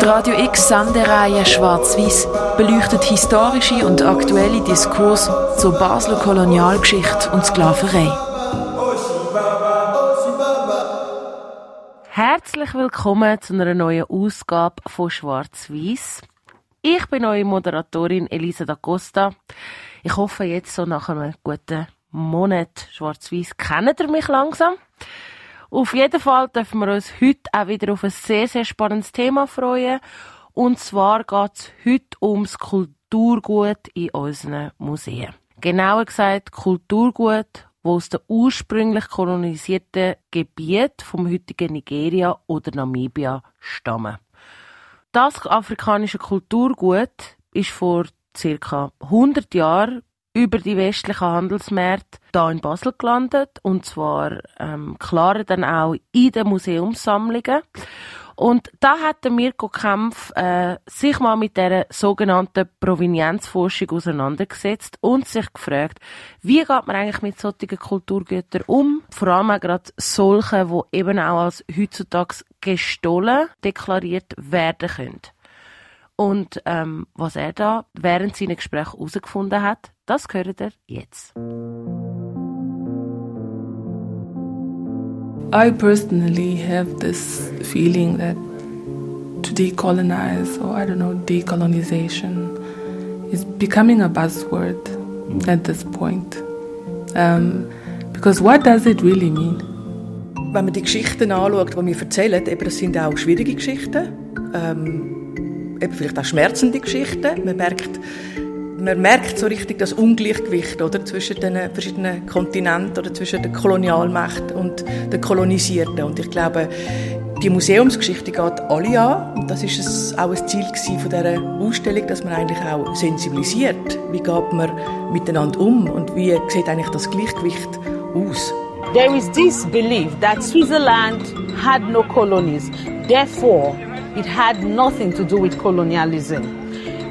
Die Radio X Sendereihe Schwarz-Weiß beleuchtet historische und aktuelle Diskurse zur Basler Kolonialgeschichte und Sklaverei. Herzlich willkommen zu einer neuen Ausgabe von Schwarz-Weiß. Ich bin eure Moderatorin Elisa da Costa. Ich hoffe, jetzt so nach einem guten Monat Schwarz-Weiß kennt ihr mich langsam. Auf jeden Fall dürfen wir uns heute auch wieder auf ein sehr, sehr spannendes Thema freuen. Und zwar geht es heute ums Kulturgut in unseren Museen. Genauer gesagt Kulturgut, wo aus den ursprünglich kolonisierten Gebieten vom heutigen Nigeria oder Namibia stammen. Das afrikanische Kulturgut ist vor circa 100 Jahren über die westlichen Handelsmärkte da in Basel gelandet und zwar ähm, klar dann auch in den Museumssammlungen. Und da hat der Mirko Kempf äh, sich mal mit der sogenannten Provenienzforschung auseinandergesetzt und sich gefragt, wie geht man eigentlich mit solchen Kulturgütern um? Vor allem auch gerade solche, die eben auch als heutzutage gestohlen deklariert werden können. Und ähm, was er da während seiner Gespräche herausgefunden hat, das hört ihr jetzt. I personally have this feeling that to decolonize, or I don't know, decolonization, is becoming a buzzword at this point. Um, because what does it really mean? Wenn man die Geschichten anschaut, die wir erzählen, eben, das sind auch schwierige Geschichten. Ähm, eben vielleicht auch schmerzende Geschichten. Man merkt, man merkt so richtig das Ungleichgewicht oder, zwischen den verschiedenen Kontinenten oder zwischen der Kolonialmacht und den Kolonisierten. Und ich glaube, die Museumsgeschichte geht alle an. Und das ist auch ein Ziel von dieser Ausstellung, dass man eigentlich auch sensibilisiert. Wie geht man miteinander um und wie sieht eigentlich das Gleichgewicht aus? There is this belief that Switzerland had no colonies. Therefore, it had nothing to do with colonialism.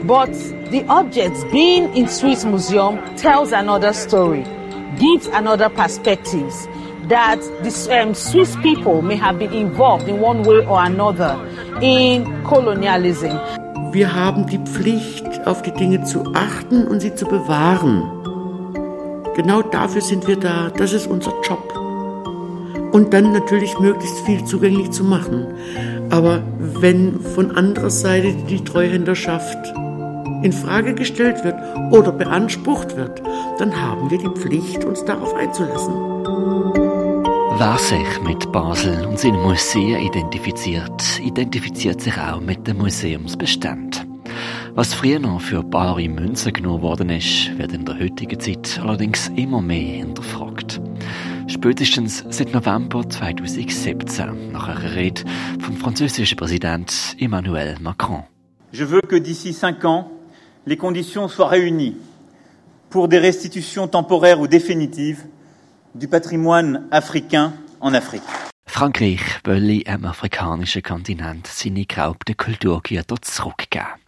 But the objects being in Swiss Museum tells another story, gives another perspective that the um, Swiss people may have been involved in one way or another in colonialism. Wir haben die Pflicht, auf die Dinge zu achten und sie zu bewahren. Genau dafür sind wir da. Das ist unser Job. Und dann natürlich möglichst viel zugänglich zu machen. Aber wenn von anderer Seite die Treuhänderschaft in Frage gestellt wird oder beansprucht wird, dann haben wir die Pflicht, uns darauf einzulassen. Wer sich mit Basel und seinen Museen identifiziert, identifiziert sich auch mit dem Museumsbestand. Was früher noch für bare Münzen genommen worden ist, wird in der heutigen Zeit allerdings immer mehr hinterfragt. Spätestens seit November 2017, nach einer Rede vom französischen Präsident Emmanuel Macron. Je veux que d'ici cinq ans, les conditions soient réunies pour des restitutions temporaires ou définitives du patrimoine africain en Afrique. Frankreich will am afrikanischen Kontinent seine geraubten Kulturgüter zurückgeben.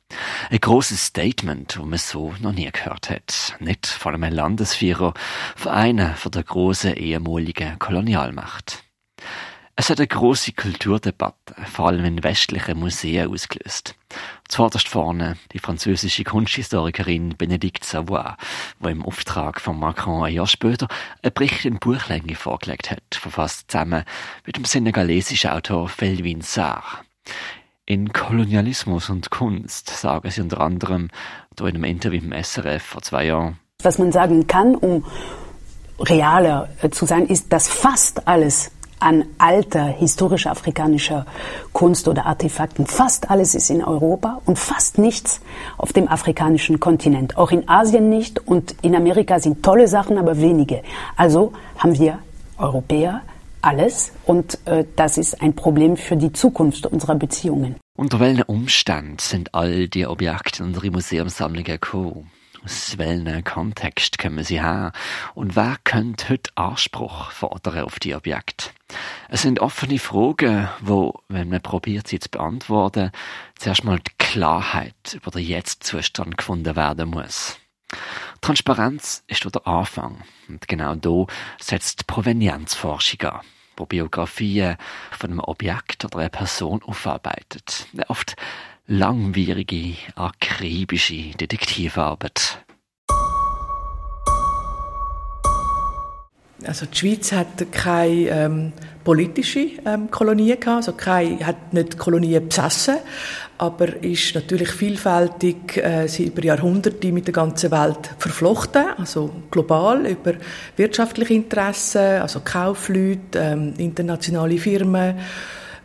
Ein großes Statement, das man so noch nie gehört hat. Nicht von einem Landesführer, von einer von der großen ehemaligen Kolonialmacht. Es hat eine große Kulturdebatte, vor allem in westlichen Museen, ausgelöst. Zuvorderst vorne die französische Kunsthistorikerin Benedicte Savoy, die im Auftrag von Macron ein Jahr später einen Bericht in Buchlänge vorgelegt hat, verfasst zusammen mit dem senegalesischen Autor Felvin Sarr. In Kolonialismus und Kunst sagen sie unter anderem da in einem Interview im SRF vor zwei Jahren. Was man sagen kann, um realer äh, zu sein, ist, dass fast alles an alter historischer afrikanischer Kunst oder Artefakten. Fast alles ist in Europa und fast nichts auf dem afrikanischen Kontinent. Auch in Asien nicht und in Amerika sind tolle Sachen, aber wenige. Also haben wir Europäer alles und äh, das ist ein Problem für die Zukunft unserer Beziehungen. Unter welchen Umständen sind all die Objekte in unsere Museumssammlungen gekommen? Aus welchem Kontext kommen sie her? Und wer könnte heute Anspruch fordern auf die Objekte? Es sind offene Fragen, wo, wenn man probiert, sie zu beantworten, zuerst mal die Klarheit über den Jetzt-Zustand gefunden werden muss. Transparenz ist der Anfang. Und genau da setzt Provenienzforschung an, wo Biografien von einem Objekt oder einer Person aufarbeitet. Oft langwierige, akribische Detektivarbeit. Also die Schweiz hat keine ähm, politische ähm, Kolonie gehabt, also keine, hat nicht Kolonien besessen, aber ist natürlich vielfältig äh, sie über Jahrhunderte mit der ganzen Welt verflochten, also global über wirtschaftliche Interessen, also Kaufleute, ähm, internationale Firmen,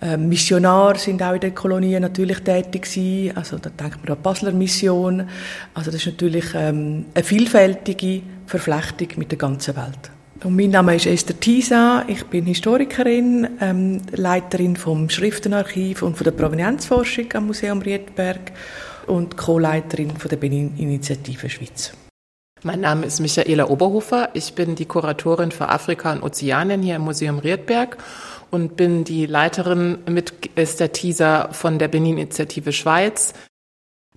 äh, Missionare sind auch in den Kolonien natürlich tätig gewesen. Also da denkt man an die Basler Mission. Also das ist natürlich ähm, eine vielfältige Verflechtung mit der ganzen Welt. Und mein Name ist Esther Tisa, ich bin Historikerin, ähm, Leiterin vom Schriftenarchiv und von der Provenienzforschung am Museum Riedberg und Co-Leiterin der Benin-Initiative Schweiz. Mein Name ist Michaela Oberhofer, ich bin die Kuratorin für Afrika und Ozeanien hier im Museum Riedberg und bin die Leiterin mit Esther Tisa von der Benin-Initiative Schweiz.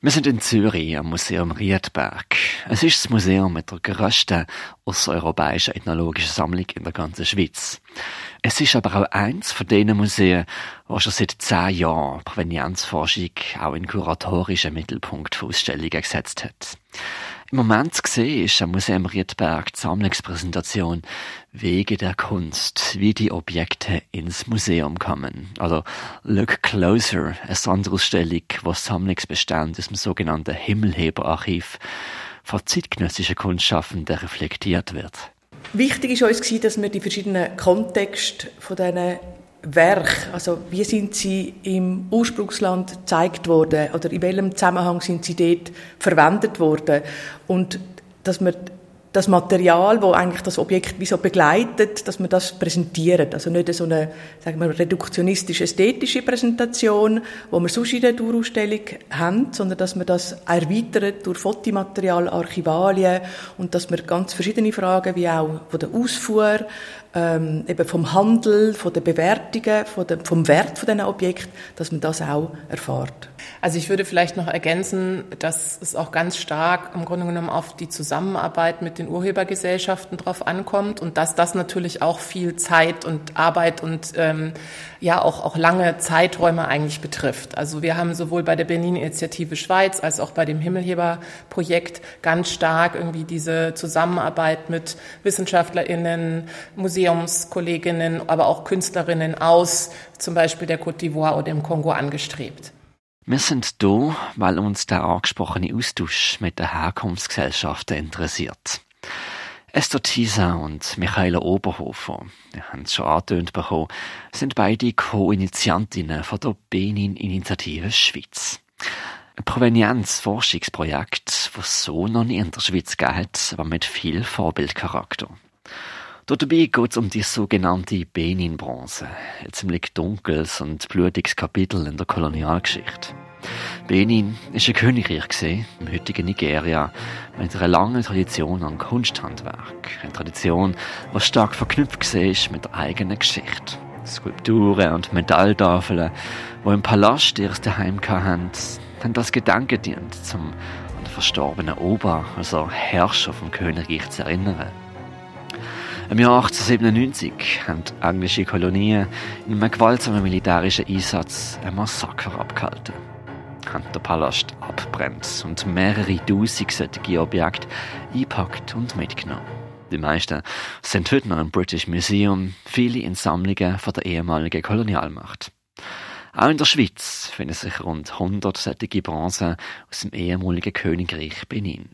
Wir sind in Zürich am Museum Riedberg. Es ist das Museum mit der grössten osteuropäischen ethnologischen Sammlung in der ganzen Schweiz. Es ist aber auch eins von den Museen, wo schon seit zehn Jahren Provenienzforschung auch in kuratorischen Mittelpunkt für Ausstellungen gesetzt hat. Im Moment zu sehen ist am Museum Riedberg die Sammlungspräsentation Wege der Kunst, wie die Objekte ins Museum kommen. Oder Look Closer, eine Sonderausstellung, wo Sammlungsbestände aus dem sogenannten Himmelheberarchiv von zeitgenössischen Kunstschaffenden reflektiert wird. Wichtig war uns, dass wir die verschiedenen Kontexte von diesen Werk, also wie sind sie im Ursprungsland gezeigt worden oder in welchem Zusammenhang sind sie dort verwendet worden? Und dass man das Material, wo eigentlich das Objekt wie so begleitet, dass man das präsentiert. Also nicht so eine, sagen wir, reduktionistisch-ästhetische Präsentation, wo wir sonst in der Dauerausstellung haben, sondern dass man das erweitert durch Fotomaterial, Archivalien und dass man ganz verschiedene Fragen, wie auch von der Ausfuhr, ähm, eben vom Handel, von den Bewertungen, von dem, vom Wert von diesen Objekten, dass man das auch erfährt. Also ich würde vielleicht noch ergänzen, dass es auch ganz stark im Grunde genommen auf die Zusammenarbeit mit den Urhebergesellschaften drauf ankommt und dass das natürlich auch viel Zeit und Arbeit und ähm, ja auch, auch lange Zeiträume eigentlich betrifft. Also wir haben sowohl bei der Benin-Initiative Schweiz als auch bei dem Himmelheber-Projekt ganz stark irgendwie diese Zusammenarbeit mit WissenschaftlerInnen, Museumskolleginnen, aber auch Künstlerinnen aus zum Beispiel der Côte d'Ivoire oder dem Kongo angestrebt. Wir sind da, weil uns der angesprochene Austausch mit den Herkunftsgesellschaften interessiert. Esther Tisa und Michaela Oberhofer, wir haben es schon angetönt bekommen, sind beide Co-Initiantinnen von der Benin-Initiative Schweiz. Ein Provenienz-Forschungsprojekt, das so noch nie in der Schweiz hat, aber mit viel Vorbildcharakter. Dabei geht es um die sogenannte Benin-Bronze, ein ziemlich dunkles und blutiges Kapitel in der Kolonialgeschichte. Benin ist ein Königreich im heutigen Nigeria mit einer langen Tradition an Kunsthandwerk. Eine Tradition, die stark verknüpft war mit der eigenen Geschichte. Skulpturen und Metalltafeln, die im Palast ihres Daheim hatten, haben als Gedanke dient, um an den verstorbenen Ober, also Herrscher vom Königreich zu erinnern. Im Jahr 1897 haben englische Kolonien in einem gewaltsamen militärischen Einsatz ein Massaker abgehalten. Haben den Palast abbrennt und mehrere tausend solche Objekte eingepackt und mitgenommen. Die meisten sind heute noch im British Museum, viele in Sammlungen von der ehemaligen Kolonialmacht. Auch in der Schweiz finden sich rund 100 solche Bronzen aus dem ehemaligen Königreich Benin.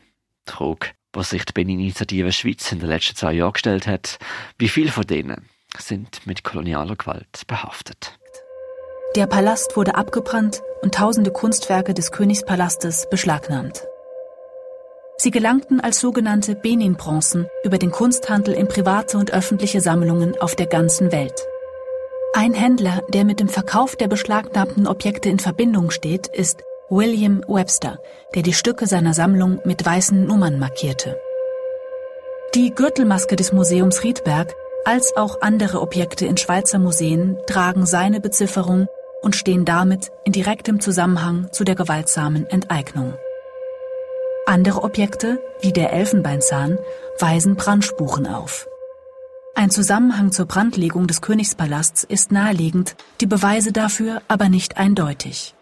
Die Frage, was sich die Benin-Initiative Schweiz in den letzten zwei Jahren gestellt hat, wie viele von denen sind mit kolonialer Gewalt behaftet. Der Palast wurde abgebrannt und tausende Kunstwerke des Königspalastes beschlagnahmt. Sie gelangten als sogenannte Benin-Bronzen über den Kunsthandel in private und öffentliche Sammlungen auf der ganzen Welt. Ein Händler, der mit dem Verkauf der beschlagnahmten Objekte in Verbindung steht, ist William Webster, der die Stücke seiner Sammlung mit weißen Nummern markierte. Die Gürtelmaske des Museums Riedberg als auch andere Objekte in Schweizer Museen tragen seine Bezifferung und stehen damit in direktem Zusammenhang zu der gewaltsamen Enteignung. Andere Objekte, wie der Elfenbeinzahn, weisen Brandspuren auf. Ein Zusammenhang zur Brandlegung des Königspalasts ist naheliegend, die Beweise dafür aber nicht eindeutig.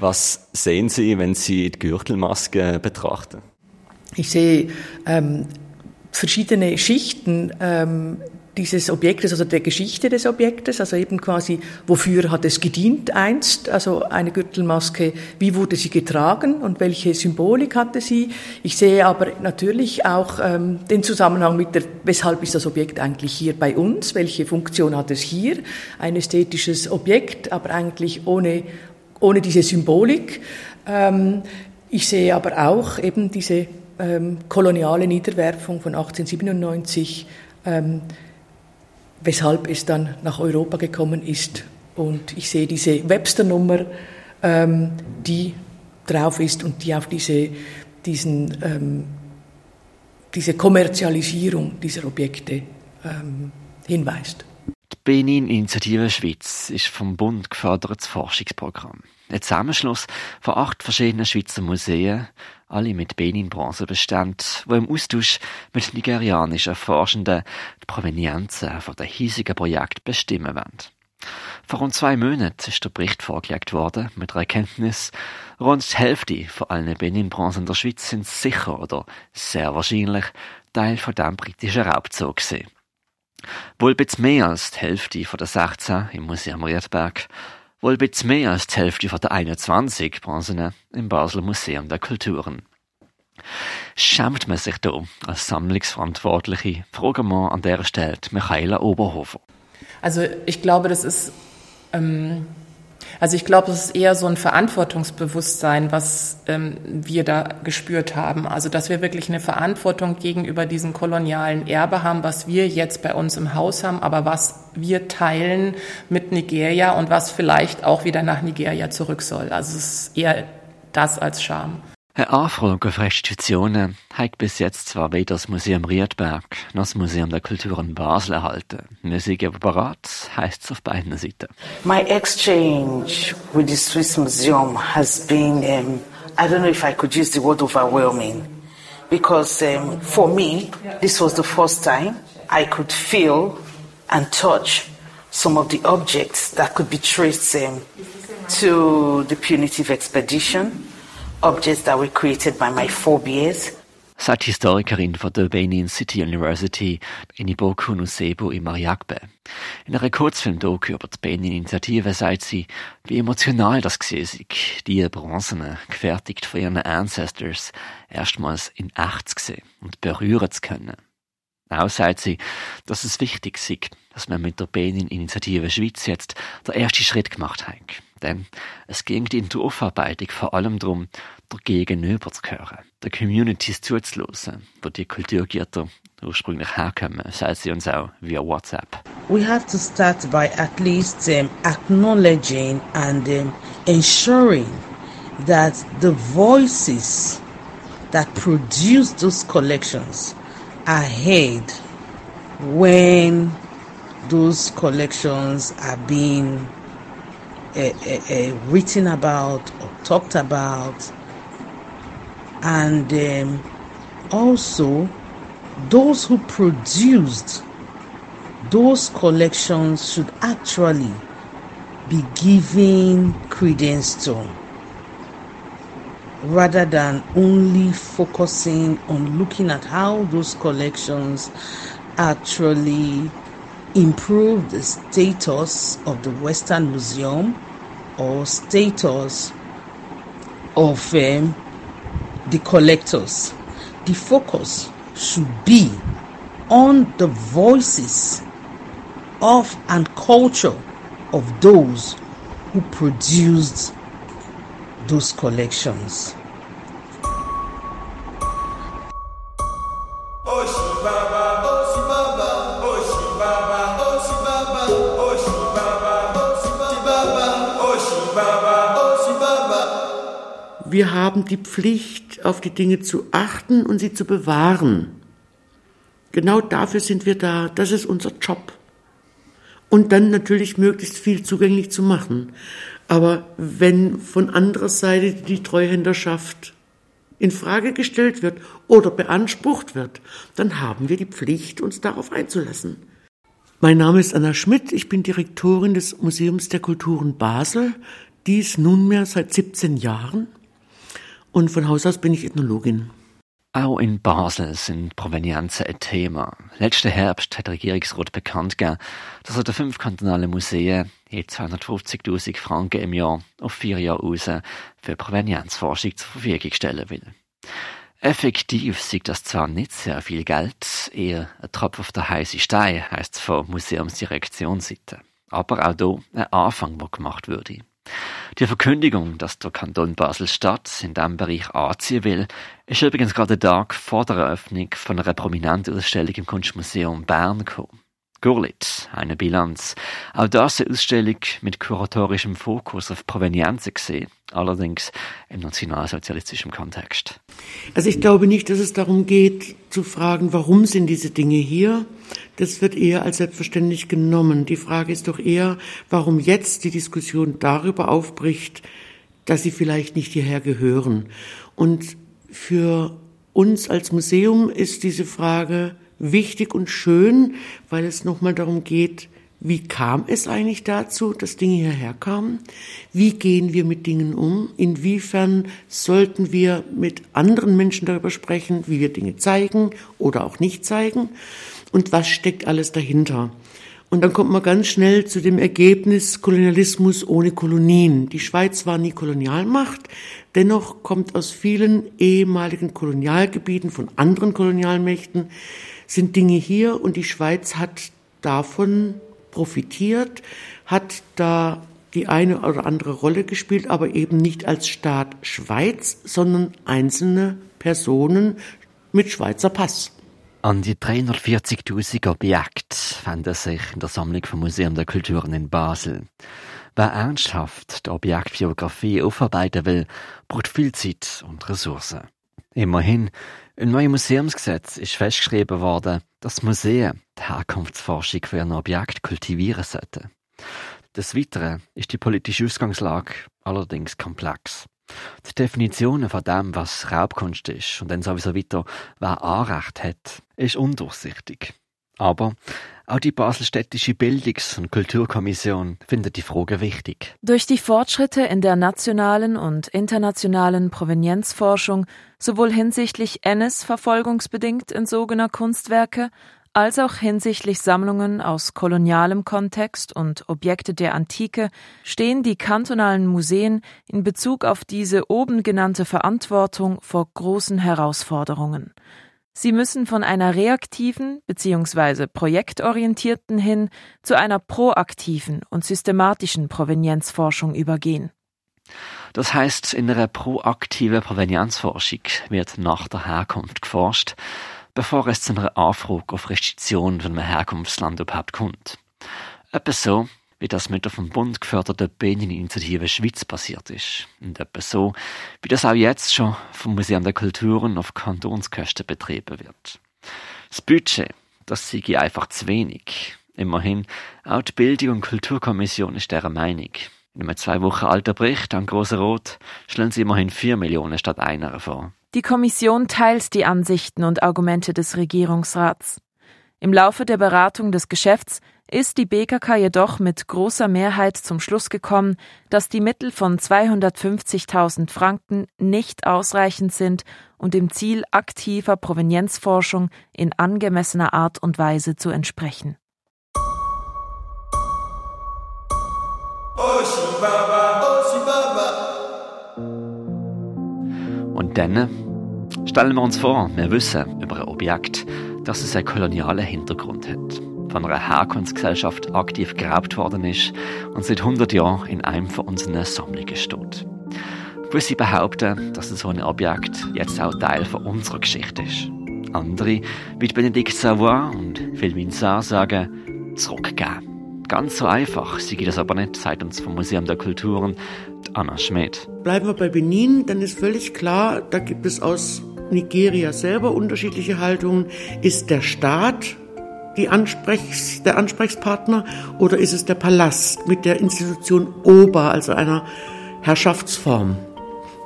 Was sehen Sie, wenn Sie die Gürtelmaske betrachten? Ich sehe ähm, verschiedene Schichten ähm, dieses Objektes, also der Geschichte des Objektes, also eben quasi, wofür hat es gedient einst, also eine Gürtelmaske, wie wurde sie getragen und welche Symbolik hatte sie. Ich sehe aber natürlich auch ähm, den Zusammenhang mit der, weshalb ist das Objekt eigentlich hier bei uns, welche Funktion hat es hier, ein ästhetisches Objekt, aber eigentlich ohne, ohne diese Symbolik. Ähm, ich sehe aber auch eben diese ähm, koloniale Niederwerfung von 1897, ähm, weshalb es dann nach Europa gekommen ist. Und ich sehe diese Webster-Nummer, ähm, die drauf ist und die auf diese, diesen, ähm, diese Kommerzialisierung dieser Objekte ähm, hinweist. Benin-Initiative Schweiz ist vom Bund gefördertes Forschungsprogramm. Ein Zusammenschluss von acht verschiedenen Schweizer Museen, alle mit Benin-Bronzebeständen, wo im Austausch mit nigerianischen Forschenden die Provenienzen von der hiesigen Projekt bestimmen wollen. Vor rund zwei Monaten ist der Bericht vorgelegt worden mit der Erkenntnis, rund die Hälfte von allen Benin-Bronzen in der Schweiz sind sicher oder sehr wahrscheinlich Teil von dem britischen Raubzug gewesen. Wohl bisschen mehr als die Hälfte von der 16 im Museum Riedberg wohl bisschen mehr als die Hälfte von der 21 Bronzen im Basler Museum der Kulturen. Schämt man sich da als Sammlungsverantwortliche? Fragen wir an der Stelle Michaela Oberhofer. Also ich glaube, das ist ähm, also ich glaube, es ist eher so ein Verantwortungsbewusstsein, was ähm, wir da gespürt haben. Also dass wir wirklich eine Verantwortung gegenüber diesem kolonialen Erbe haben, was wir jetzt bei uns im Haus haben, aber was wir teilen mit Nigeria und was vielleicht auch wieder nach Nigeria zurück soll. Also es ist eher das als Scham. Eine Anfrage auf Restitutionen hat bis jetzt zwar weder das Museum Riedberg noch das Museum der Kulturen Basel erhalten. Wir sind aber bereit, heisst es auf beiden Seiten. My exchange with the Swiss Museum has been, um, I don't know if I could use the word overwhelming, because um, for me, this was the first time I could feel and touch some of the objects that could be traced um, to the punitive expedition. Objects that were created by my phobias. Sagt Historikerin von der Benin City University Iniboku Nusebo in Mariakbe. In einer Kurzfilm-Doku über die Benin-Initiative sagt sie, wie emotional das war, die Bronzen, gefertigt von ihren Ancestors, erstmals in echt zu und berühren zu können. Auch sagt sie, dass es wichtig ist, dass man mit der Benin-Initiative Schweiz jetzt den ersten Schritt gemacht hat. Denn es ging in der Aufarbeitung vor allem darum, zu hören, der Communities zuzulassen, wo die Kulturgüter ursprünglich herkommen, sagt sie uns auch via WhatsApp. We have to start by at least um, acknowledging and um, ensuring that the voices that produce those collections are heard when those collections are being uh, written about or talked about, and um, also those who produced those collections should actually be given credence to rather than only focusing on looking at how those collections actually improve the status of the Western Museum or status of um, the collectors. The focus should be on the voices of and culture of those who produced those collections. Wir haben die Pflicht, auf die Dinge zu achten und sie zu bewahren. Genau dafür sind wir da. Das ist unser Job. Und dann natürlich möglichst viel zugänglich zu machen. Aber wenn von anderer Seite die Treuhänderschaft in Frage gestellt wird oder beansprucht wird, dann haben wir die Pflicht, uns darauf einzulassen. Mein Name ist Anna Schmidt, ich bin Direktorin des Museums der Kulturen Basel, dies nunmehr seit 17 Jahren und von Haus aus bin ich Ethnologin. Auch in Basel sind Provenienzen ein Thema. Letzten Herbst hat der Regierungsrat bekannt gegeben, dass er den fünf kantonalen Museen je 250.000 Franken im Jahr auf vier Jahre raus für Provenienzforschung zur Verfügung stellen will. Effektiv sieht das zwar nicht sehr viel Geld, eher ein Tropf auf der heißen Stein, heisst es von Museumsdirektionsseite. Aber auch hier ein Anfang, der gemacht würde. Die Verkündigung, dass der Kanton Basel-Stadt in diesem Bereich anziehen will, ist übrigens gerade Tag vor der Eröffnung von einer prominenten Ausstellung im Kunstmuseum Bern gekommen. Gurlit, eine Bilanz. Auch das eine Ausstellung mit kuratorischem Fokus auf Provenienzen gesehen, allerdings im nationalsozialistischen Kontext. Also ich glaube nicht, dass es darum geht, zu fragen, warum sind diese Dinge hier? Das wird eher als selbstverständlich genommen. Die Frage ist doch eher, warum jetzt die Diskussion darüber aufbricht, dass sie vielleicht nicht hierher gehören. Und für uns als Museum ist diese Frage wichtig und schön, weil es nochmal darum geht, wie kam es eigentlich dazu, dass Dinge hierher kamen? Wie gehen wir mit Dingen um? Inwiefern sollten wir mit anderen Menschen darüber sprechen, wie wir Dinge zeigen oder auch nicht zeigen? Und was steckt alles dahinter? Und dann kommt man ganz schnell zu dem Ergebnis Kolonialismus ohne Kolonien. Die Schweiz war nie Kolonialmacht. Dennoch kommt aus vielen ehemaligen Kolonialgebieten von anderen Kolonialmächten sind Dinge hier und die Schweiz hat davon profitiert, hat da die eine oder andere Rolle gespielt, aber eben nicht als Staat Schweiz, sondern einzelne Personen mit Schweizer Pass. An die 340.000 Objekte fanden sich in der Sammlung vom Museum der Kulturen in Basel. Wer ernsthaft die Objektbiografie aufarbeiten will, braucht viel Zeit und Ressourcen. Immerhin, im neuen Museumsgesetz ist festgeschrieben worden, dass Museen die Herkunftsforschung für ein Objekt kultivieren sollten. Des Weiteren ist die politische Ausgangslage allerdings komplex. Die Definitionen von dem, was Raubkunst ist und dann sowieso weiter, wer Anrecht hat, ist undurchsichtig. Aber auch die Baselstädtische Bildungs- und Kulturkommission findet die Frage wichtig. Durch die Fortschritte in der nationalen und internationalen Provenienzforschung, sowohl hinsichtlich NS verfolgungsbedingt entzogener Kunstwerke, als auch hinsichtlich Sammlungen aus kolonialem Kontext und Objekte der Antike stehen die kantonalen Museen in Bezug auf diese oben genannte Verantwortung vor großen Herausforderungen. Sie müssen von einer reaktiven bzw. projektorientierten hin zu einer proaktiven und systematischen Provenienzforschung übergehen. Das heißt, in einer proaktiven Provenienzforschung wird nach der Herkunft geforscht, bevor es zu einer Anfrage auf Restriktion von einem Herkunftsland überhaupt kommt. Etwas so, wie das mit der vom Bund geförderten Benin-Initiative Schweiz passiert ist. Und etwa so, wie das auch jetzt schon vom Museum der Kulturen auf Kantonskosten betrieben wird. Das Budget, das sei einfach zu wenig. Immerhin, auch die Bildung- und Kulturkommission ist dieser Meinung. In einem zwei Wochen alten Bericht an Großer Rot schlagen sie immerhin vier Millionen statt einer vor. Die Kommission teilt die Ansichten und Argumente des Regierungsrats. Im Laufe der Beratung des Geschäfts ist die BKK jedoch mit großer Mehrheit zum Schluss gekommen, dass die Mittel von 250.000 Franken nicht ausreichend sind, um dem Ziel aktiver Provenienzforschung in angemessener Art und Weise zu entsprechen. Und dann stellen wir uns vor, wir wissen über ein Objekt, dass es einen kolonialen Hintergrund hat, von einer Herkunftsgesellschaft aktiv geraubt worden ist und seit 100 Jahren in einem von unseren Sammlungen steht. Gewisse behaupten, dass so ein Objekt jetzt auch Teil von unserer Geschichte ist. Andere, wie Benedikt Savoy und Philmin Sarr sagen, zurückgeben. Ganz so einfach sei das aber nicht, sagt uns vom Museum der Kulturen Anna Schmidt. Bleiben wir bei Benin, dann ist völlig klar, da gibt es aus Nigeria selber unterschiedliche Haltungen. Ist der Staat Ansprechs-, der Ansprechpartner oder ist es der Palast mit der Institution Ober, also einer Herrschaftsform?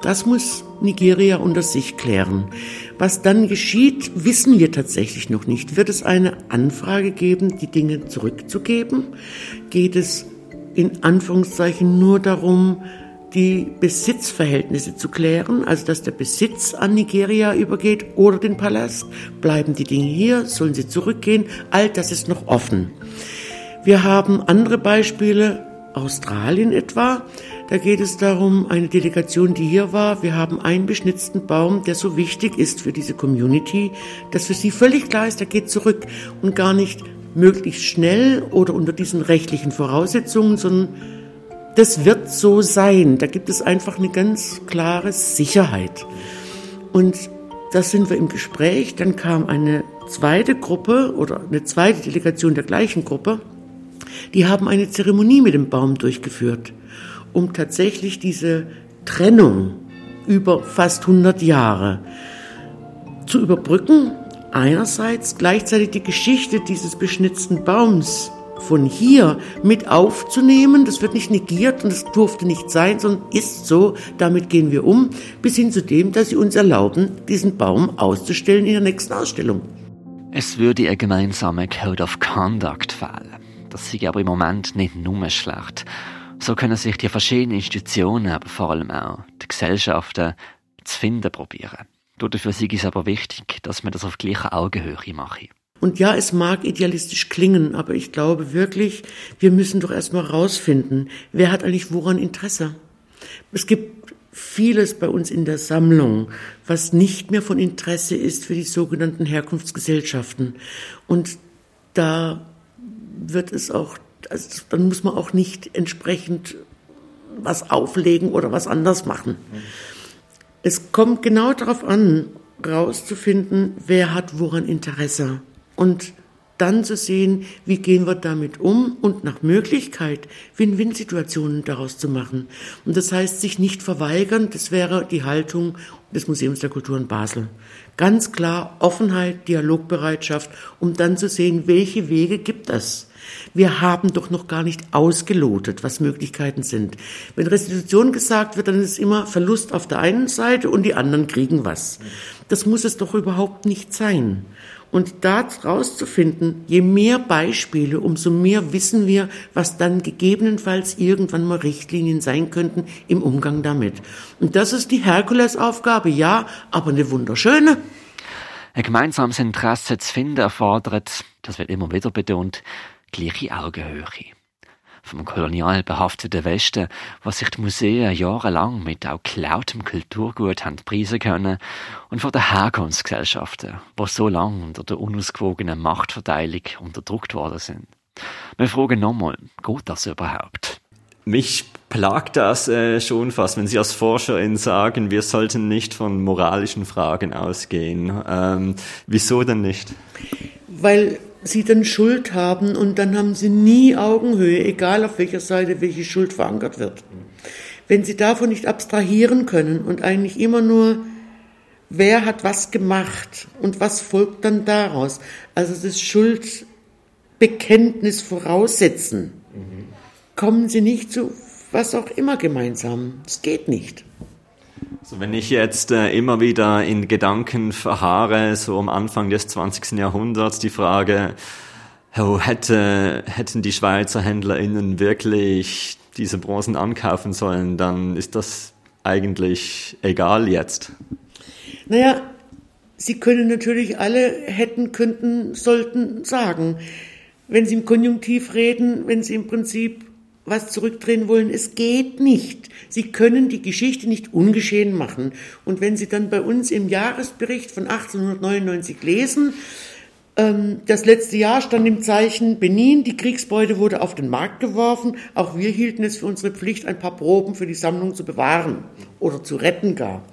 Das muss Nigeria unter sich klären. Was dann geschieht, wissen wir tatsächlich noch nicht. Wird es eine Anfrage geben, die Dinge zurückzugeben? Geht es in Anführungszeichen nur darum, die Besitzverhältnisse zu klären, also dass der Besitz an Nigeria übergeht oder den Palast. Bleiben die Dinge hier, sollen sie zurückgehen? All das ist noch offen. Wir haben andere Beispiele, Australien etwa. Da geht es darum, eine Delegation, die hier war, wir haben einen beschnitzten Baum, der so wichtig ist für diese Community, dass für sie völlig klar ist, der geht zurück und gar nicht möglichst schnell oder unter diesen rechtlichen Voraussetzungen, sondern das wird so sein. Da gibt es einfach eine ganz klare Sicherheit. Und da sind wir im Gespräch. Dann kam eine zweite Gruppe oder eine zweite Delegation der gleichen Gruppe. Die haben eine Zeremonie mit dem Baum durchgeführt, um tatsächlich diese Trennung über fast 100 Jahre zu überbrücken. Einerseits gleichzeitig die Geschichte dieses beschnitzten Baums von hier mit aufzunehmen. Das wird nicht negiert und das durfte nicht sein, sondern ist so. Damit gehen wir um, bis hin zu dem, dass sie uns erlauben, diesen Baum auszustellen in der nächsten Ausstellung. Es würde ein gemeinsamer Code of Conduct fehlen. Das sei aber im Moment nicht nur schlecht. So können sich die verschiedenen Institutionen, aber vor allem auch die Gesellschaften zu finden probieren. Dafür sei es aber wichtig, dass man das auf gleicher Augenhöhe mache. Und ja, es mag idealistisch klingen, aber ich glaube wirklich, wir müssen doch erstmal rausfinden, wer hat eigentlich woran Interesse. Es gibt vieles bei uns in der Sammlung, was nicht mehr von Interesse ist für die sogenannten Herkunftsgesellschaften. Und da wird es auch, also dann muss man auch nicht entsprechend was auflegen oder was anders machen. Es kommt genau darauf an, rauszufinden, wer hat woran Interesse und dann zu sehen, wie gehen wir damit um und nach Möglichkeit Win-Win-Situationen daraus zu machen. Und das heißt, sich nicht verweigern, das wäre die Haltung des Museums der Kultur in Basel. Ganz klar Offenheit, Dialogbereitschaft, um dann zu sehen, welche Wege gibt es. Wir haben doch noch gar nicht ausgelotet, was Möglichkeiten sind. Wenn Restitution gesagt wird, dann ist immer Verlust auf der einen Seite und die anderen kriegen was. Das muss es doch überhaupt nicht sein. Und da rauszufinden, je mehr Beispiele, umso mehr wissen wir, was dann gegebenenfalls irgendwann mal Richtlinien sein könnten im Umgang damit. Und das ist die Herkulesaufgabe, ja, aber eine wunderschöne. Ein gemeinsames Interesse zu finden erfordert, das wird immer wieder betont, gleiche Augenhöhe vom kolonial behafteten Westen, was sich die Museen jahrelang mit auch geklautem Kulturgut haben preisen können, und von den Herkunftsgesellschaften, die so lange unter der unausgewogenen Machtverteilung unterdrückt worden sind. Wir fragen nochmal, geht das überhaupt? Mich plagt das äh, schon fast, wenn Sie als Forscherin sagen, wir sollten nicht von moralischen Fragen ausgehen. Ähm, wieso denn nicht? Weil sie dann Schuld haben und dann haben sie nie Augenhöhe, egal auf welcher Seite welche Schuld verankert wird. Wenn sie davon nicht abstrahieren können und eigentlich immer nur, wer hat was gemacht und was folgt dann daraus, also das Schuldbekenntnis voraussetzen, kommen sie nicht zu was auch immer gemeinsam. Es geht nicht. So, wenn ich jetzt äh, immer wieder in Gedanken verharre, so am Anfang des 20. Jahrhunderts, die Frage, oh, hätte, hätten die Schweizer HändlerInnen wirklich diese Bronzen ankaufen sollen, dann ist das eigentlich egal jetzt. Naja, Sie können natürlich alle hätten, könnten, sollten sagen. Wenn Sie im Konjunktiv reden, wenn Sie im Prinzip was zurückdrehen wollen. Es geht nicht. Sie können die Geschichte nicht ungeschehen machen. Und wenn Sie dann bei uns im Jahresbericht von 1899 lesen, ähm, das letzte Jahr stand im Zeichen Benin, die Kriegsbeute wurde auf den Markt geworfen. Auch wir hielten es für unsere Pflicht, ein paar Proben für die Sammlung zu bewahren oder zu retten gar.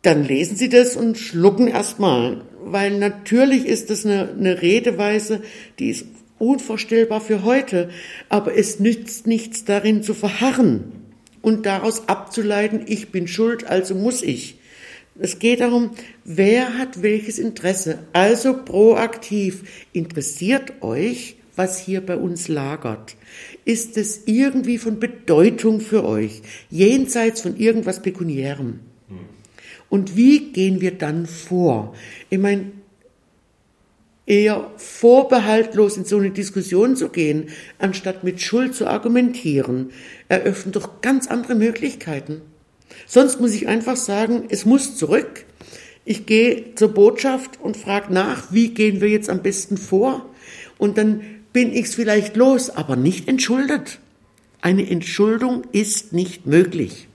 Dann lesen Sie das und schlucken erstmal, weil natürlich ist das eine, eine Redeweise, die ist unvorstellbar für heute, aber es nützt nichts darin zu verharren und daraus abzuleiten, ich bin schuld, also muss ich. Es geht darum, wer hat welches Interesse. Also proaktiv interessiert euch, was hier bei uns lagert? Ist es irgendwie von Bedeutung für euch, jenseits von irgendwas Pekuniärem? Und wie gehen wir dann vor? Ich meine, eher vorbehaltlos in so eine Diskussion zu gehen, anstatt mit Schuld zu argumentieren, eröffnet doch ganz andere Möglichkeiten. Sonst muss ich einfach sagen, es muss zurück. Ich gehe zur Botschaft und frage nach, wie gehen wir jetzt am besten vor? Und dann bin ich es vielleicht los, aber nicht entschuldet. Eine Entschuldung ist nicht möglich.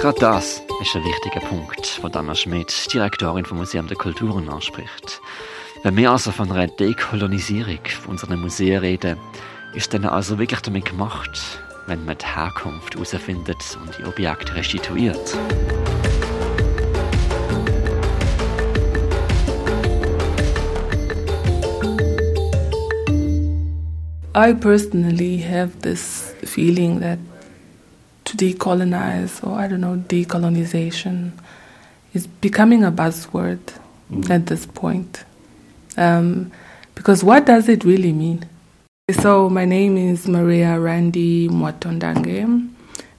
Gerade das ist ein wichtiger Punkt, den Anna Schmidt, Direktorin vom Museum der Kulturen, anspricht. Wenn wir also von einer Dekolonisierung unserer Museen reden, ist dann also wirklich damit gemacht, wenn man die Herkunft herausfindet und die Objekte restituiert. I personally have this feeling that to decolonize or I don't know decolonization is becoming a buzzword mm. at this point. Um, because what does it really mean? So my name is Maria Randy Mwatondange,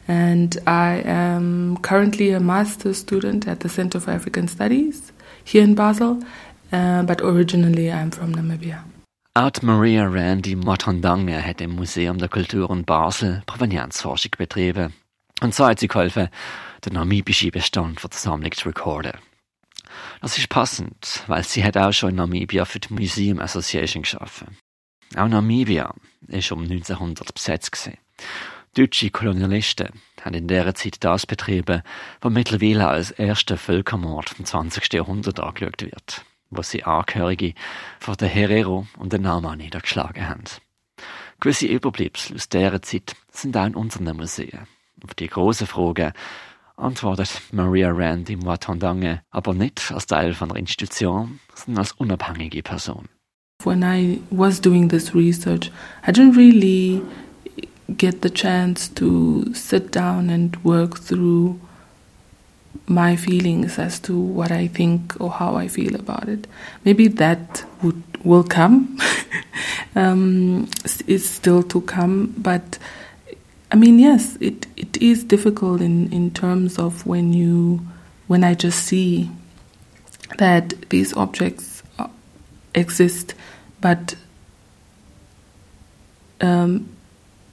and I am currently a master's student at the Center for African Studies here in Basel, uh, but originally I'm from Namibia. Art Maria Randy Mwatondange hat im Museum der Kulturen Basel Provenienzforschung betrieben. Und so hat sie geholfen, den namibischen Bestand für die Sammlung zu recorden. Das ist passend, weil sie hat auch schon in Namibia für die Museum Association geschaffen. Auch Namibia ist um 1900 besetzt gewesen. Deutsche Kolonialisten haben in dieser Zeit das betrieben, was mittlerweile als erster Völkermord vom 20. Jahrhundert angeschaut wird, wo sie Angehörige von den Herero und den Nama niedergeschlagen haben. Gewisse Überbleibsel aus dieser Zeit sind auch in unseren Museen. Auf die grossen Fragen antwortet Maria Rand im Watandange aber nicht als Teil von einer Institution, sondern als unabhängige Person. When I was doing this research, I didn't really get the chance to sit down and work through my feelings as to what I think or how I feel about it. Maybe that would will come. um, it's still to come, but I mean, yes, it, it is difficult in, in terms of when you when I just see that these objects exist but um,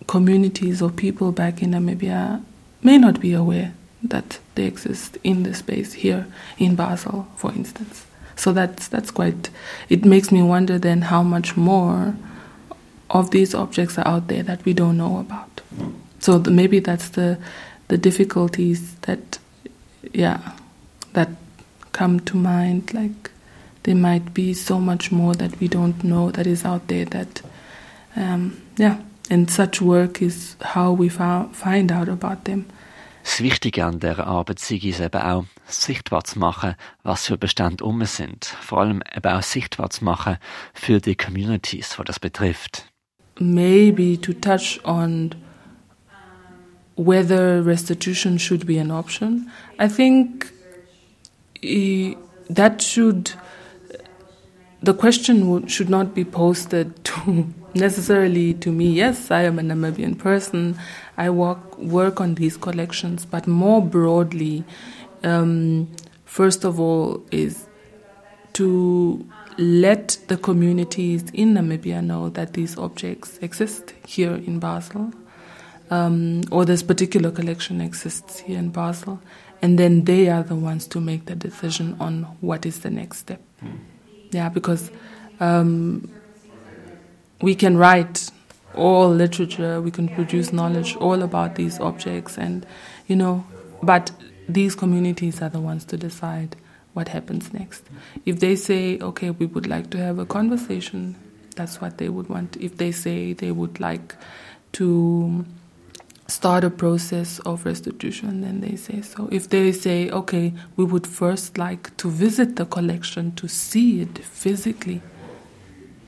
communities or people back in Namibia may not be aware that they exist in the space here in Basel, for instance. So that's that's quite. It makes me wonder then how much more of these objects are out there that we don't know about. So the, maybe that's the the difficulties that, yeah, that come to mind. Like there might be so much more that we don't know that is out there that um, yeah and such work is how we find out about them. Das Wichtige an dieser Arbeit sei es eben auch, sichtbar zu machen, was für Bestände um sind. Vor allem eben auch sichtbar zu machen für die Communities, die das betrifft. Maybe to touch on whether restitution should be an option. I think that should the question should not be posted to necessarily to me. Yes, I am a Namibian person. I work work on these collections, but more broadly, um, first of all, is to let the communities in Namibia know that these objects exist here in Basel, um, or this particular collection exists here in Basel, and then they are the ones to make the decision on what is the next step. Mm. Yeah, because um, we can write all literature, we can produce knowledge all about these objects, and you know, but these communities are the ones to decide what happens next. If they say, okay, we would like to have a conversation, that's what they would want. If they say they would like to start a process of restitution, then they say so. If they say, okay, we would first like to visit the collection to see it physically,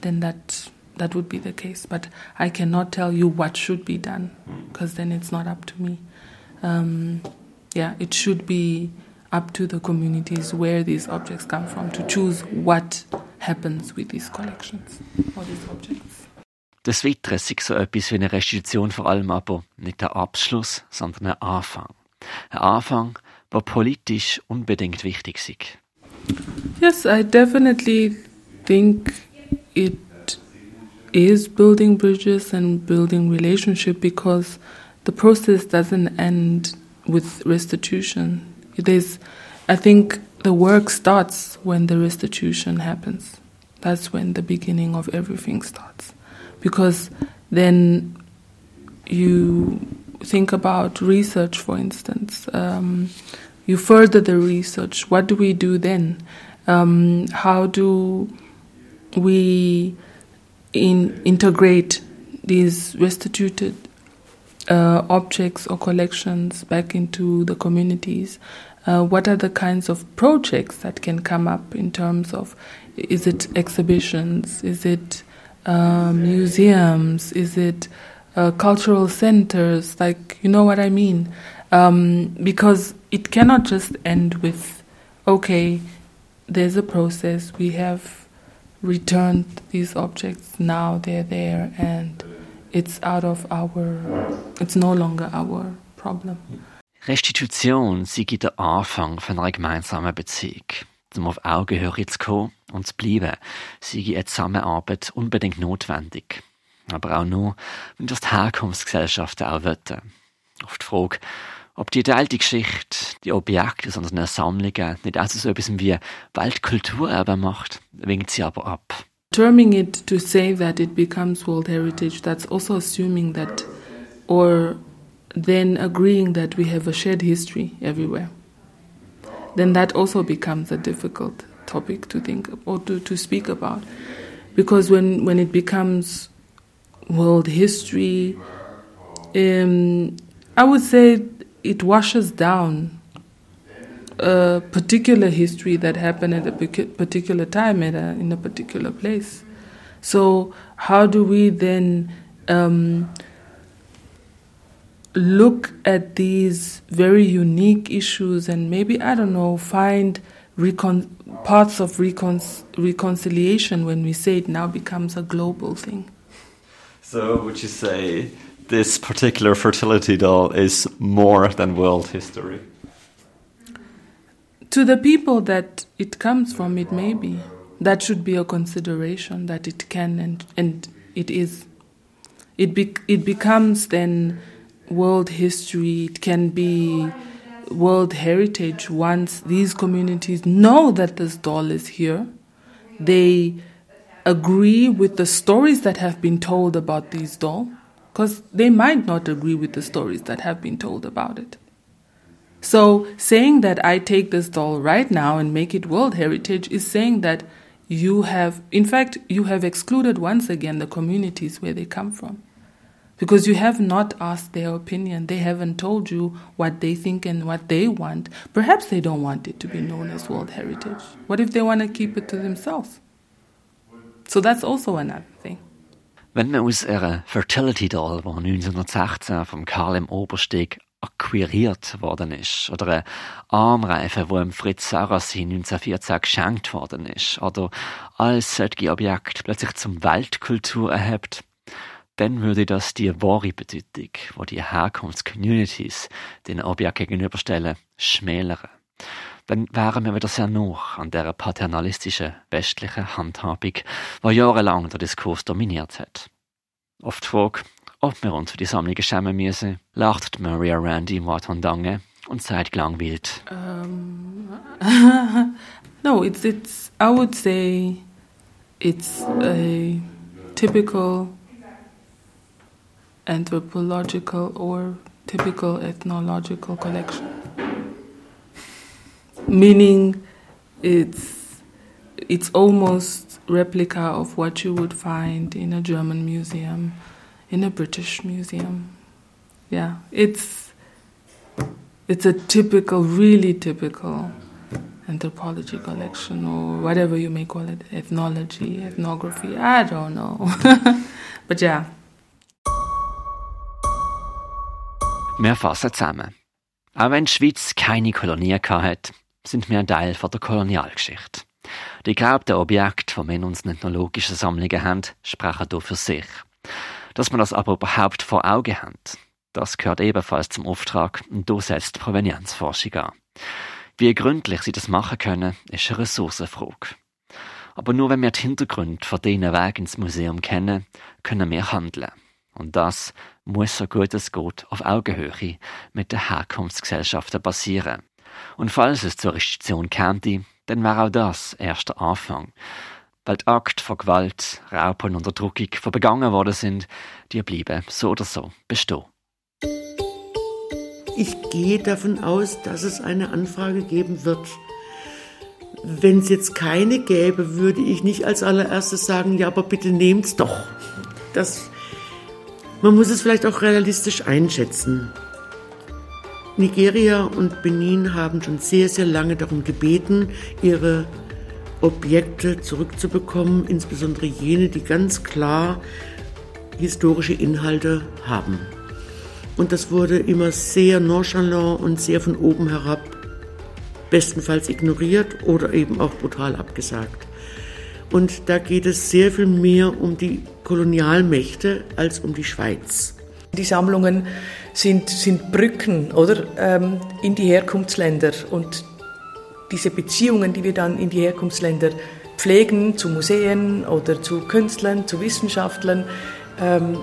then that that would be the case. But I cannot tell you what should be done because then it's not up to me. Um, yeah, it should be up to the communities where these objects come from to choose what happens with these collections or these objects. Des Weiteren sei so etwas wie eine Restitution vor allem aber nicht der Abschluss, sondern ein Anfang. Ein Anfang, der politisch unbedingt wichtig ist. Yes, I definitely think it is building bridges and building relationship because the process doesn't end with restitution. It is, I think, the work starts when the restitution happens. That's when the beginning of everything starts, because then you think about research, for instance. Um, you further the research. What do we do then? Um, how do we in, integrate these restituted uh, objects or collections back into the communities? Uh, what are the kinds of projects that can come up in terms of is it exhibitions? Is it uh, museums? Is it uh, cultural centers? Like, you know what I mean? Um, because it cannot just end with, okay, there's a process, we have returned these objects, now they're there, and it's out of our, it's no longer our problem. Restitution sei der Anfang von einer gemeinsamen Beziehung. Um auf Augenhöhe zu kommen und zu bleiben, sei eine Zusammenarbeit unbedingt notwendig. Aber auch nur, wenn das die Herkunftsgesellschaften auch wollen. Auf die Frage, ob die alte Geschichte, die Objekte aus unseren Sammlungen nicht also so etwas wie Weltkulturerbe macht, winkt sie aber ab. Terming it to say that it becomes World Heritage, that's also assuming that, or then agreeing that we have a shared history everywhere. Then that also becomes a difficult topic to think or to, to speak about. Because when, when it becomes world history, um, I would say it washes down a particular history that happened at a particular time at a, in a particular place. So, how do we then um, look at these very unique issues and maybe, I don't know, find recon- parts of recon- reconciliation when we say it now becomes a global thing? So, would you say this particular fertility doll is more than world history? To the people that it comes from, it may be. That should be a consideration that it can and, and it is. It, be, it becomes then world history, it can be world heritage once these communities know that this doll is here. They agree with the stories that have been told about these dolls because they might not agree with the stories that have been told about it. So, saying that I take this doll right now and make it World Heritage is saying that you have, in fact, you have excluded once again the communities where they come from. Because you have not asked their opinion. They haven't told you what they think and what they want. Perhaps they don't want it to be known as World Heritage. What if they want to keep it to themselves? So that's also another thing. Wenn man aus einer Fertility Doll, die 1916 vom Karl im Obersteg akquiriert worden ist, oder eine Armreife, wo dem Fritz Sarrazin 1914 geschenkt worden ist, oder alles solche Objekte plötzlich zum Weltkultur erhebt, dann würde das die wahre Bedeutung, wo die Herkunftscommunities den Objekt gegenüberstellen, schmälern. Dann wären wir wieder sehr noch an der paternalistischen westlichen Handhabung, die jahrelang der Diskurs dominiert hat. Auf die Frage, ob wir uns für die Sammlungen schämen müssen, lacht Maria Randy Watondange und sagt gelangweilt. Um, no, it's, it's, I would say it's a typical anthropological or typical ethnological collection. Meaning it's it's almost replica of what you would find in a German museum, in a British museum. Yeah, it's it's a typical, really typical anthropology collection or whatever you may call it, ethnology, ethnography, I don't know. but yeah. Wir fassen zusammen. Auch wenn die Schweiz keine Kolonie hat, sind wir ein Teil von der Kolonialgeschichte. Die geraubten Objekte, die wir in unseren ethnologischen Sammlungen haben, sprechen hier für sich. Dass wir das aber überhaupt vor Augen haben, das gehört ebenfalls zum Auftrag und da setzt die Provenienzforschung an. Wie gründlich sie das machen können, ist eine Ressourcenfrage. Aber nur wenn wir die Hintergründe von diesen Wegen ins Museum kennen, können wir handeln. Und das muss so gut es geht auf Augenhöhe mit den Herkunftsgesellschaften passieren. Und falls es zur Restitution käme, dann wäre auch das erst der Anfang. Weil die Akte von Gewalt, Raub und Unterdrückung, die begangen worden sind, die bleiben so oder so bestehen. Ich gehe davon aus, dass es eine Anfrage geben wird. Wenn es jetzt keine gäbe, würde ich nicht als allererstes sagen, ja, aber bitte nehmt's doch. Das, man muss es vielleicht auch realistisch einschätzen. Nigeria und Benin haben schon sehr, sehr lange darum gebeten, ihre Objekte zurückzubekommen, insbesondere jene, die ganz klar historische Inhalte haben. Und das wurde immer sehr nonchalant und sehr von oben herab bestenfalls ignoriert oder eben auch brutal abgesagt. Und da geht es sehr viel mehr um die Kolonialmächte als um die Schweiz. Die Sammlungen sind, sind Brücken oder, ähm, in die Herkunftsländer und diese Beziehungen, die wir dann in die Herkunftsländer pflegen, zu Museen oder zu Künstlern, zu Wissenschaftlern, ähm,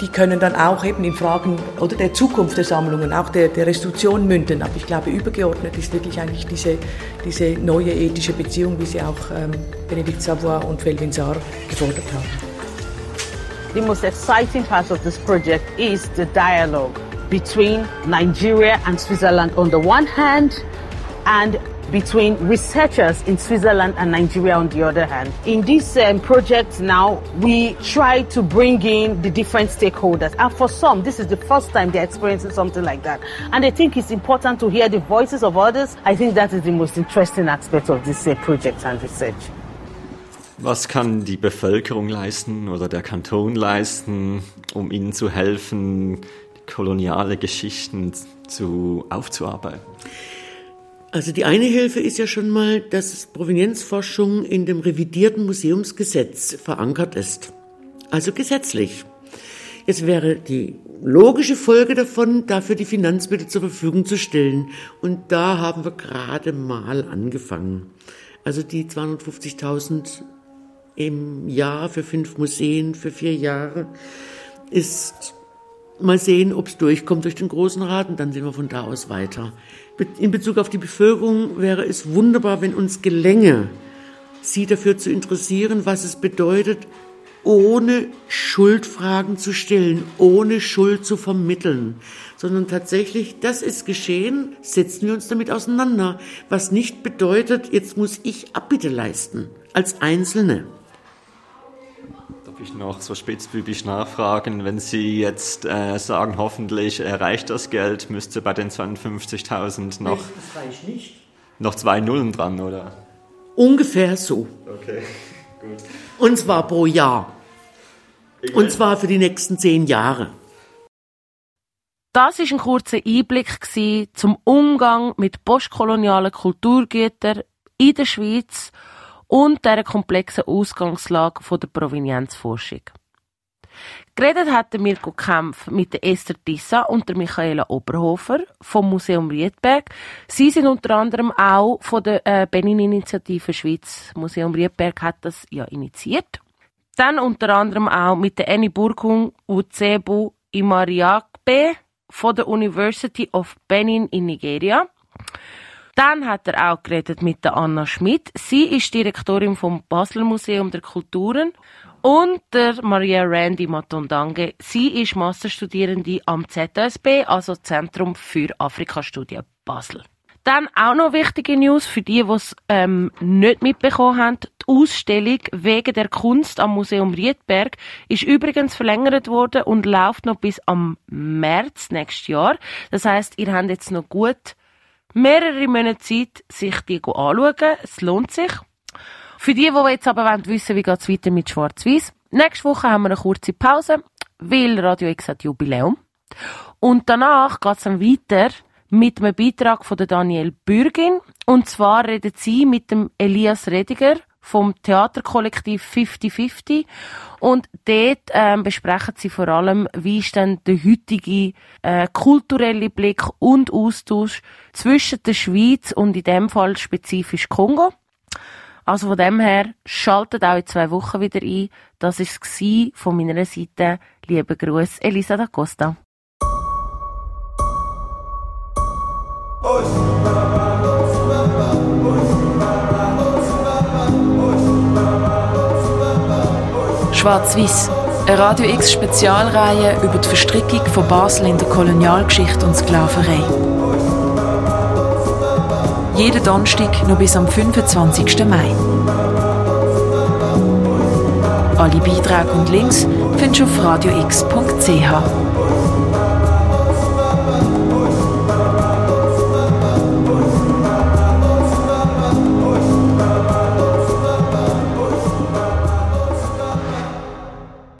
die können dann auch eben in Fragen oder der Zukunft der Sammlungen, auch der, der Restitution münden. Aber ich glaube, übergeordnet ist wirklich eigentlich diese, diese neue ethische Beziehung, wie sie auch ähm, Benedikt Savoy und Felvin Saar gefordert haben. The most exciting part of this project is the dialogue between Nigeria and Switzerland on the one hand and between researchers in Switzerland and Nigeria on the other hand. In this um, project now, we try to bring in the different stakeholders. And for some, this is the first time they're experiencing something like that. And I think it's important to hear the voices of others. I think that is the most interesting aspect of this uh, project and research. Was kann die Bevölkerung leisten oder der Kanton leisten, um ihnen zu helfen, koloniale Geschichten zu, aufzuarbeiten? Also die eine Hilfe ist ja schon mal, dass Provenienzforschung in dem revidierten Museumsgesetz verankert ist. Also gesetzlich. Es wäre die logische Folge davon, dafür die Finanzmittel zur Verfügung zu stellen. Und da haben wir gerade mal angefangen. Also die 250.000 im Jahr für fünf Museen für vier Jahre ist mal sehen, ob es durchkommt durch den Großen Rat und dann sehen wir von da aus weiter. In Bezug auf die Bevölkerung wäre es wunderbar, wenn uns gelänge, sie dafür zu interessieren, was es bedeutet, ohne Schuldfragen zu stellen, ohne Schuld zu vermitteln, sondern tatsächlich, das ist geschehen, setzen wir uns damit auseinander, was nicht bedeutet, jetzt muss ich Abbitte leisten, als Einzelne ich noch so spitzbübisch nachfragen, wenn Sie jetzt äh, sagen, hoffentlich erreicht das Geld, müsste bei den 52.000 noch, noch zwei Nullen dran, oder? Ungefähr so. Okay, gut. Und zwar pro Jahr. Und zwar für die nächsten zehn Jahre. Das ist ein kurzer Einblick zum Umgang mit postkolonialen Kulturgütern in der Schweiz und der komplexen Ausgangslage von der Provenienzforschung. Geredet hat der Mirko Kempf mit Esther Tissa und der Michaela Oberhofer vom Museum Riedberg. Sie sind unter anderem auch von der äh, Benin-Initiative Schweiz. Museum Riedberg hat das ja initiiert. Dann unter anderem auch mit der Annie Burkung Uzebu Imariakbe von der University of Benin in Nigeria. Dann hat er auch geredet mit der Anna Schmidt. Sie ist Direktorin vom Basler Museum der Kulturen. Und der Maria Randy Matondange. Sie ist Masterstudierende am ZSB, also Zentrum für Afrikastudien Basel. Dann auch noch wichtige News für die, die es ähm, nicht mitbekommen haben. Die Ausstellung wegen der Kunst am Museum Riedberg ist übrigens verlängert worden und läuft noch bis am März nächstes Jahr. Das heißt, ihr habt jetzt noch gut mehrere Monate Zeit, sich die anzuschauen. Es lohnt sich. Für die, die jetzt aber wissen wie es weiter mit Schwarz-Weiß, nächste Woche haben wir eine kurze Pause, weil Radio X hat Jubiläum. Und danach geht es dann weiter mit einem Beitrag von der Danielle Bürgin. Und zwar redet sie mit dem Elias Rediger vom Theaterkollektiv 5050 und dort ähm, besprechen sie vor allem, wie ist denn der heutige äh, kulturelle Blick und Austausch zwischen der Schweiz und in dem Fall spezifisch Kongo. Also von dem her, schaltet auch in zwei Wochen wieder ein. Das ist es von meiner Seite. Liebe Gruß, Elisa da Costa. Schwarz-Weiß, eine Radio X Spezialreihe über die Verstrickung von Basel in der Kolonialgeschichte und Sklaverei. Jeden Donnerstag noch bis am 25. Mai. Alle Beiträge und Links findest du auf radiox.ch.